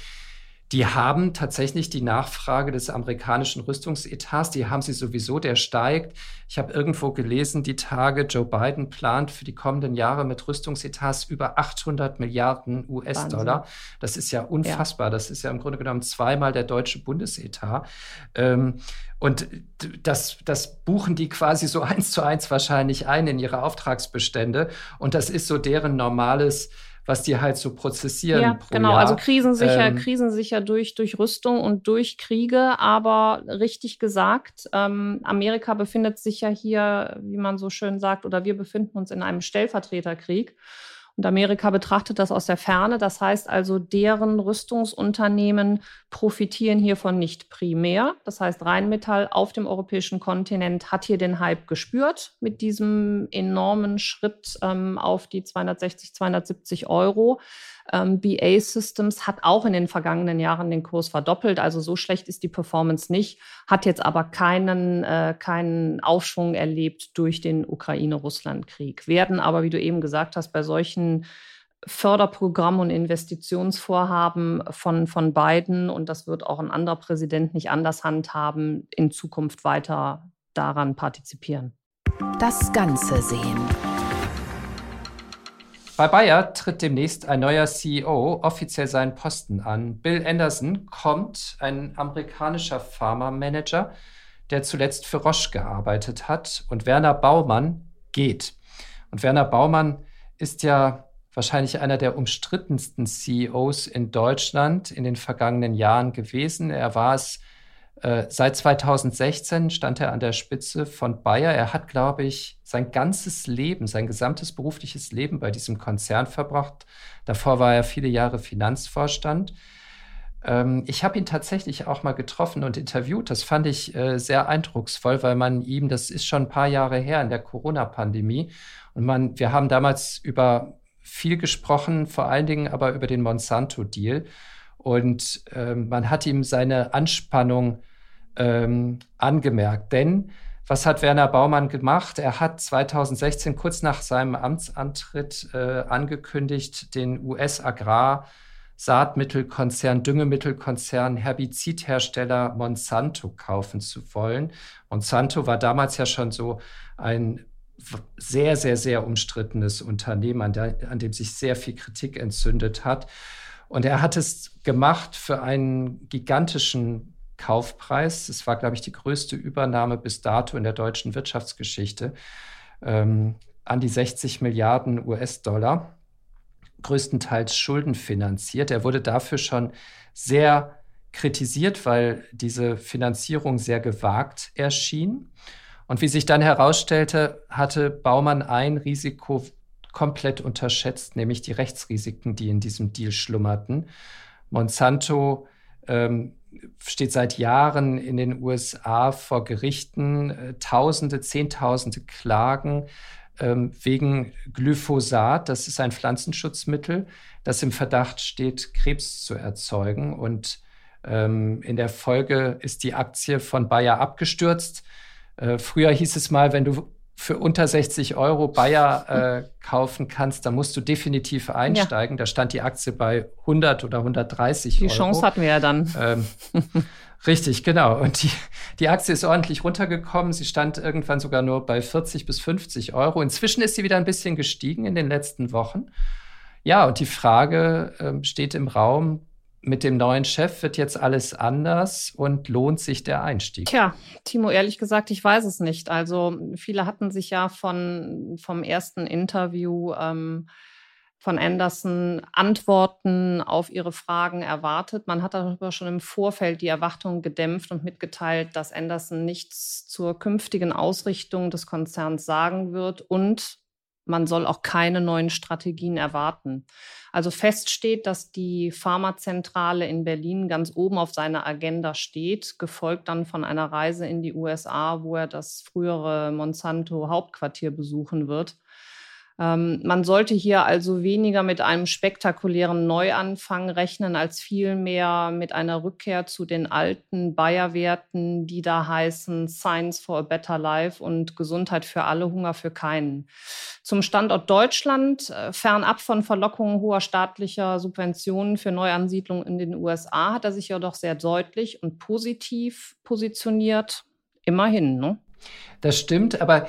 die haben tatsächlich die Nachfrage des amerikanischen Rüstungsetats, die haben sie sowieso, der steigt. Ich habe irgendwo gelesen, die Tage, Joe Biden plant für die kommenden Jahre mit Rüstungsetats über 800 Milliarden US-Dollar. Das ist ja unfassbar. Ja. Das ist ja im Grunde genommen zweimal der deutsche Bundesetat. Ähm, und das, das buchen die quasi so eins zu eins wahrscheinlich ein in ihre Auftragsbestände. Und das ist so deren normales was die halt so prozessieren.
Ja, genau.
Jahr.
Also krisensicher, ähm, krisensicher durch, durch Rüstung und durch Kriege. Aber richtig gesagt, ähm, Amerika befindet sich ja hier, wie man so schön sagt, oder wir befinden uns in einem Stellvertreterkrieg. Und Amerika betrachtet das aus der Ferne. Das heißt also, deren Rüstungsunternehmen profitieren hiervon nicht primär. Das heißt, Rheinmetall auf dem europäischen Kontinent hat hier den Hype gespürt mit diesem enormen Schritt ähm, auf die 260, 270 Euro. Ähm, BA Systems hat auch in den vergangenen Jahren den Kurs verdoppelt. Also so schlecht ist die Performance nicht, hat jetzt aber keinen, äh, keinen Aufschwung erlebt durch den Ukraine-Russland-Krieg. Werden aber, wie du eben gesagt hast, bei solchen Förderprogramm und Investitionsvorhaben von, von beiden, und das wird auch ein anderer Präsident nicht anders handhaben, in Zukunft weiter daran partizipieren.
Das Ganze sehen.
Bei Bayer tritt demnächst ein neuer CEO offiziell seinen Posten an. Bill Anderson kommt, ein amerikanischer Pharma-Manager, der zuletzt für Roche gearbeitet hat. Und Werner Baumann geht. Und Werner Baumann ist ja wahrscheinlich einer der umstrittensten CEOs in Deutschland in den vergangenen Jahren gewesen. Er war es seit 2016 stand er an der Spitze von Bayer. Er hat, glaube ich, sein ganzes Leben, sein gesamtes berufliches Leben bei diesem Konzern verbracht. Davor war er viele Jahre Finanzvorstand. Ähm, ich habe ihn tatsächlich auch mal getroffen und interviewt. Das fand ich äh, sehr eindrucksvoll, weil man ihm, das ist schon ein paar Jahre her in der Corona-Pandemie, und man, wir haben damals über viel gesprochen, vor allen Dingen aber über den Monsanto-Deal. Und äh, man hat ihm seine Anspannung ähm, angemerkt. Denn was hat Werner Baumann gemacht? Er hat 2016 kurz nach seinem Amtsantritt äh, angekündigt, den US-Agrar- Saatmittelkonzern, Düngemittelkonzern, Herbizidhersteller Monsanto kaufen zu wollen. Monsanto war damals ja schon so ein sehr, sehr, sehr umstrittenes Unternehmen, an, der, an dem sich sehr viel Kritik entzündet hat. Und er hat es gemacht für einen gigantischen Kaufpreis. Es war, glaube ich, die größte Übernahme bis dato in der deutschen Wirtschaftsgeschichte. Ähm, an die 60 Milliarden US-Dollar, größtenteils schuldenfinanziert. Er wurde dafür schon sehr kritisiert, weil diese Finanzierung sehr gewagt erschien. Und wie sich dann herausstellte, hatte Baumann ein Risiko komplett unterschätzt, nämlich die Rechtsrisiken, die in diesem Deal schlummerten. Monsanto ähm, steht seit Jahren in den USA vor Gerichten, äh, Tausende, Zehntausende Klagen ähm, wegen Glyphosat. Das ist ein Pflanzenschutzmittel, das im Verdacht steht, Krebs zu erzeugen. Und ähm, in der Folge ist die Aktie von Bayer abgestürzt. Äh, früher hieß es mal, wenn du für unter 60 Euro Bayer äh, kaufen kannst, dann musst du definitiv einsteigen. Ja. Da stand die Aktie bei 100 oder 130
die
Euro.
Die Chance hatten wir ja dann. Ähm,
richtig, genau. Und die, die Aktie ist ordentlich runtergekommen. Sie stand irgendwann sogar nur bei 40 bis 50 Euro. Inzwischen ist sie wieder ein bisschen gestiegen in den letzten Wochen. Ja, und die Frage äh, steht im Raum, mit dem neuen Chef wird jetzt alles anders und lohnt sich der Einstieg?
Tja, Timo, ehrlich gesagt, ich weiß es nicht. Also viele hatten sich ja von, vom ersten Interview ähm, von Anderson Antworten auf ihre Fragen erwartet. Man hat darüber schon im Vorfeld die Erwartungen gedämpft und mitgeteilt, dass Anderson nichts zur künftigen Ausrichtung des Konzerns sagen wird und man soll auch keine neuen Strategien erwarten. Also fest steht, dass die Pharmazentrale in Berlin ganz oben auf seiner Agenda steht, gefolgt dann von einer Reise in die USA, wo er das frühere Monsanto Hauptquartier besuchen wird. Ähm, man sollte hier also weniger mit einem spektakulären Neuanfang rechnen, als vielmehr mit einer Rückkehr zu den alten Bayer-Werten, die da heißen Science for a Better Life und Gesundheit für alle, Hunger für keinen. Zum Standort Deutschland, äh, fernab von Verlockungen hoher staatlicher Subventionen für Neuansiedlungen in den USA, hat er sich ja doch sehr deutlich und positiv positioniert. Immerhin, ne?
Das stimmt, aber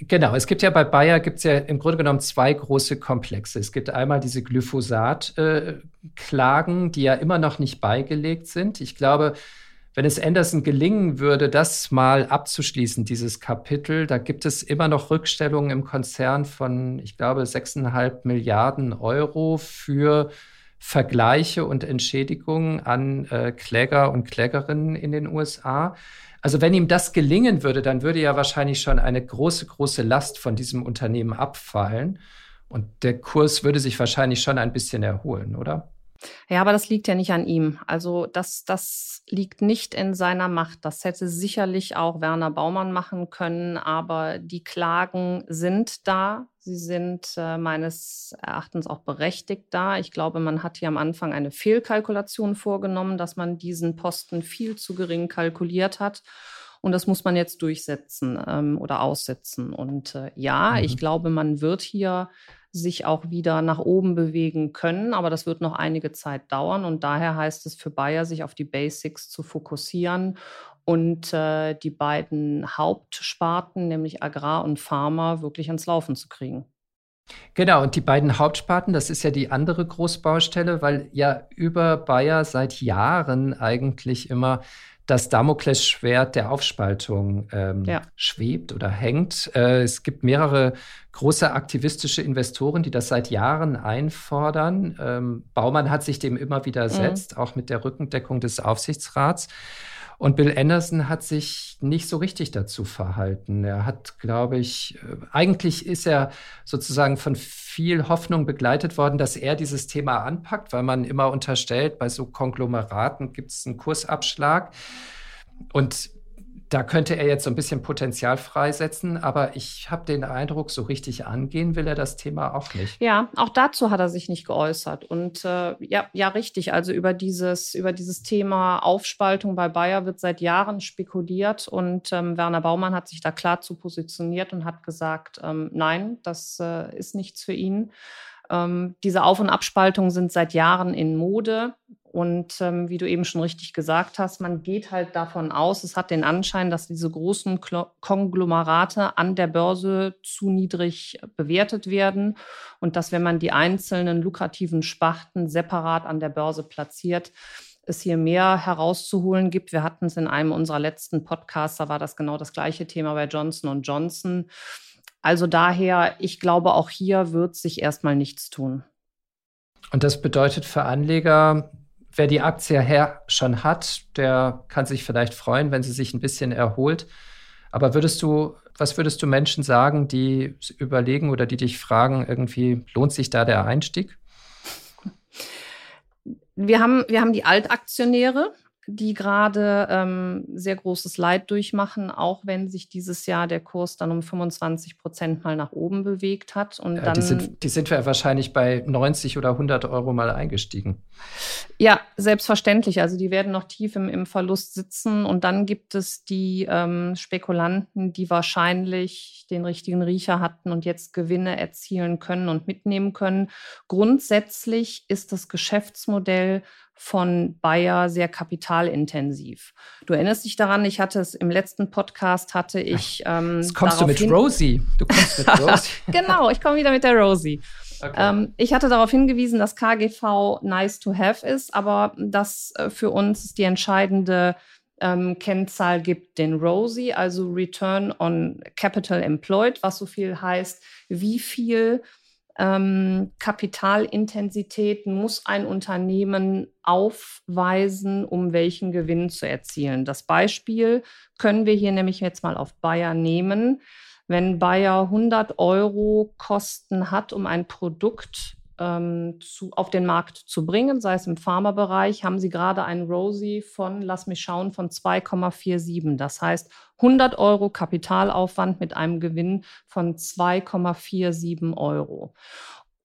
Genau, es gibt ja bei Bayer gibt es ja im Grunde genommen zwei große Komplexe. Es gibt einmal diese Glyphosat-Klagen, äh, die ja immer noch nicht beigelegt sind. Ich glaube, wenn es Anderson gelingen würde, das mal abzuschließen, dieses Kapitel, da gibt es immer noch Rückstellungen im Konzern von, ich glaube, 6,5 Milliarden Euro für Vergleiche und Entschädigungen an äh, Kläger und Klägerinnen in den USA. Also wenn ihm das gelingen würde, dann würde ja wahrscheinlich schon eine große, große Last von diesem Unternehmen abfallen. Und der Kurs würde sich wahrscheinlich schon ein bisschen erholen, oder?
Ja, aber das liegt ja nicht an ihm. Also das, das liegt nicht in seiner Macht. Das hätte sicherlich auch Werner Baumann machen können, aber die Klagen sind da. Sie sind äh, meines Erachtens auch berechtigt da. Ich glaube, man hat hier am Anfang eine Fehlkalkulation vorgenommen, dass man diesen Posten viel zu gering kalkuliert hat. Und das muss man jetzt durchsetzen ähm, oder aussetzen. Und äh, ja, mhm. ich glaube, man wird hier sich auch wieder nach oben bewegen können. Aber das wird noch einige Zeit dauern. Und daher heißt es für Bayer, sich auf die Basics zu fokussieren und äh, die beiden Hauptsparten, nämlich Agrar und Pharma, wirklich ans Laufen zu kriegen.
Genau, und die beiden Hauptsparten, das ist ja die andere Großbaustelle, weil ja über Bayer seit Jahren eigentlich immer das Damoklesschwert der Aufspaltung ähm, ja. schwebt oder hängt. Äh, es gibt mehrere große aktivistische Investoren, die das seit Jahren einfordern. Ähm, Baumann hat sich dem immer widersetzt, mhm. auch mit der Rückendeckung des Aufsichtsrats. Und Bill Anderson hat sich nicht so richtig dazu verhalten. Er hat, glaube ich, äh, eigentlich ist er sozusagen von viel Hoffnung begleitet worden, dass er dieses Thema anpackt, weil man immer unterstellt, bei so Konglomeraten gibt es einen Kursabschlag. Und da könnte er jetzt so ein bisschen Potenzial freisetzen, aber ich habe den Eindruck, so richtig angehen will er das Thema auch nicht.
Ja, auch dazu hat er sich nicht geäußert. Und äh, ja, ja, richtig. Also über dieses, über dieses Thema Aufspaltung bei Bayer wird seit Jahren spekuliert und ähm, Werner Baumann hat sich da klar zu positioniert und hat gesagt, ähm, nein, das äh, ist nichts für ihn. Ähm, diese Auf- und Abspaltungen sind seit Jahren in Mode. Und ähm, wie du eben schon richtig gesagt hast, man geht halt davon aus, es hat den Anschein, dass diese großen Konglomerate an der Börse zu niedrig bewertet werden und dass, wenn man die einzelnen lukrativen Sparten separat an der Börse platziert, es hier mehr herauszuholen gibt. Wir hatten es in einem unserer letzten Podcasts, da war das genau das gleiche Thema bei Johnson Johnson. Also daher, ich glaube, auch hier wird sich erstmal nichts tun.
Und das bedeutet für Anleger, wer die Aktie her schon hat, der kann sich vielleicht freuen, wenn sie sich ein bisschen erholt. Aber würdest du, was würdest du Menschen sagen, die überlegen oder die dich fragen, irgendwie lohnt sich da der Einstieg?
Wir haben, wir haben die Altaktionäre, die gerade ähm, sehr großes Leid durchmachen, auch wenn sich dieses Jahr der Kurs dann um 25 Prozent mal nach oben bewegt hat. Und ja, dann,
die, sind, die sind wir wahrscheinlich bei 90 oder 100 Euro mal eingestiegen.
Ja, selbstverständlich. Also die werden noch tief im, im Verlust sitzen. Und dann gibt es die ähm, Spekulanten, die wahrscheinlich den richtigen Riecher hatten und jetzt Gewinne erzielen können und mitnehmen können. Grundsätzlich ist das Geschäftsmodell von Bayer sehr kapitalintensiv. Du erinnerst dich daran, ich hatte es im letzten Podcast, hatte ich.
Ähm, Jetzt kommst du mit Rosie. Du kommst mit
Rosie. genau, ich komme wieder mit der Rosie. Okay. Ähm, ich hatte darauf hingewiesen, dass KGV nice to have ist, aber dass äh, für uns die entscheidende ähm, Kennzahl gibt den Rosie, also Return on Capital Employed, was so viel heißt, wie viel ähm, Kapitalintensität muss ein Unternehmen aufweisen, um welchen Gewinn zu erzielen. Das Beispiel können wir hier nämlich jetzt mal auf Bayer nehmen. Wenn Bayer 100 Euro Kosten hat, um ein Produkt ähm, zu, auf den Markt zu bringen, sei es im Pharmabereich, haben sie gerade einen Rosie von, lass mich schauen, von 2,47. Das heißt 100 Euro Kapitalaufwand mit einem Gewinn von 2,47 Euro.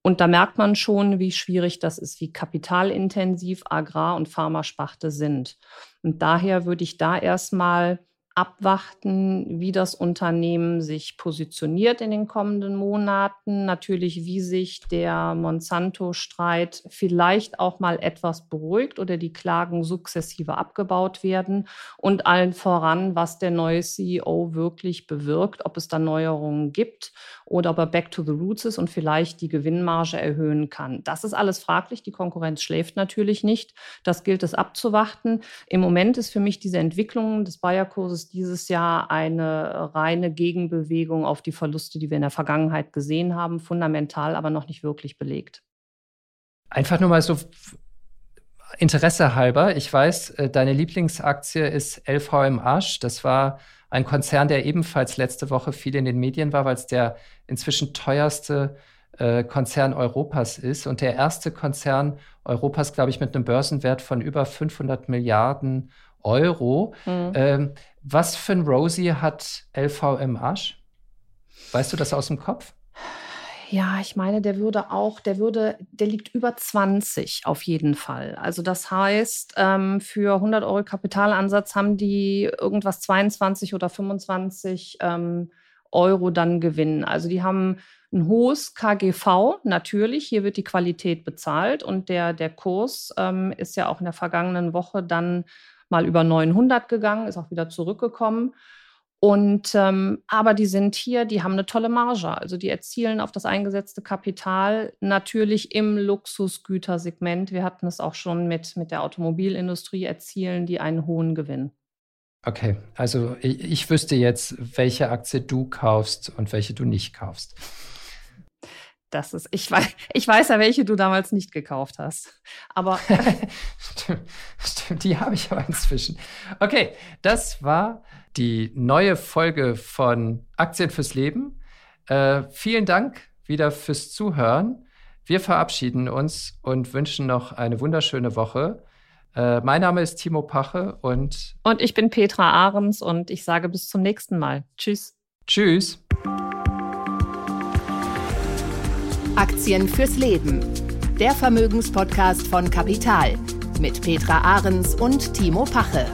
Und da merkt man schon, wie schwierig das ist, wie kapitalintensiv Agrar- und Pharmasparte sind. Und daher würde ich da erstmal abwarten, wie das Unternehmen sich positioniert in den kommenden Monaten. Natürlich, wie sich der Monsanto-Streit vielleicht auch mal etwas beruhigt oder die Klagen sukzessive abgebaut werden. Und allen voran, was der neue CEO wirklich bewirkt, ob es da Neuerungen gibt oder ob er back to the roots ist und vielleicht die Gewinnmarge erhöhen kann. Das ist alles fraglich. Die Konkurrenz schläft natürlich nicht. Das gilt es abzuwarten. Im Moment ist für mich diese Entwicklung des Bayer-Kurses dieses Jahr eine reine Gegenbewegung auf die Verluste, die wir in der Vergangenheit gesehen haben, fundamental, aber noch nicht wirklich belegt.
Einfach nur mal so Interesse halber. Ich weiß, äh, deine Lieblingsaktie ist LVM Asch. Das war ein Konzern, der ebenfalls letzte Woche viel in den Medien war, weil es der inzwischen teuerste äh, Konzern Europas ist und der erste Konzern Europas, glaube ich, mit einem Börsenwert von über 500 Milliarden Euro. Mhm. Ähm, was für ein Rosie hat LVM Asch? Weißt du das aus dem Kopf?
Ja, ich meine, der würde auch, der würde, der liegt über 20 auf jeden Fall. Also das heißt, ähm, für 100 Euro Kapitalansatz haben die irgendwas 22 oder 25 ähm, Euro dann Gewinn. Also die haben ein hohes KGV, natürlich. Hier wird die Qualität bezahlt und der, der Kurs ähm, ist ja auch in der vergangenen Woche dann mal über 900 gegangen, ist auch wieder zurückgekommen. Und ähm, aber die sind hier, die haben eine tolle Marge. Also die erzielen auf das eingesetzte Kapital natürlich im Luxusgütersegment. Wir hatten es auch schon mit, mit der Automobilindustrie, erzielen die einen hohen Gewinn.
Okay, also ich, ich wüsste jetzt, welche Aktie du kaufst und welche du nicht kaufst.
Das ist, ich weiß, ich weiß ja, welche du damals nicht gekauft hast. Aber.
stimmt, stimmt, die habe ich aber inzwischen. Okay, das war die neue Folge von Aktien fürs Leben. Äh, vielen Dank wieder fürs Zuhören. Wir verabschieden uns und wünschen noch eine wunderschöne Woche. Äh, mein Name ist Timo Pache und.
Und ich bin Petra Ahrens und ich sage bis zum nächsten Mal. Tschüss.
Tschüss.
Aktien fürs Leben. Der Vermögenspodcast von Kapital mit Petra Ahrens und Timo Pache.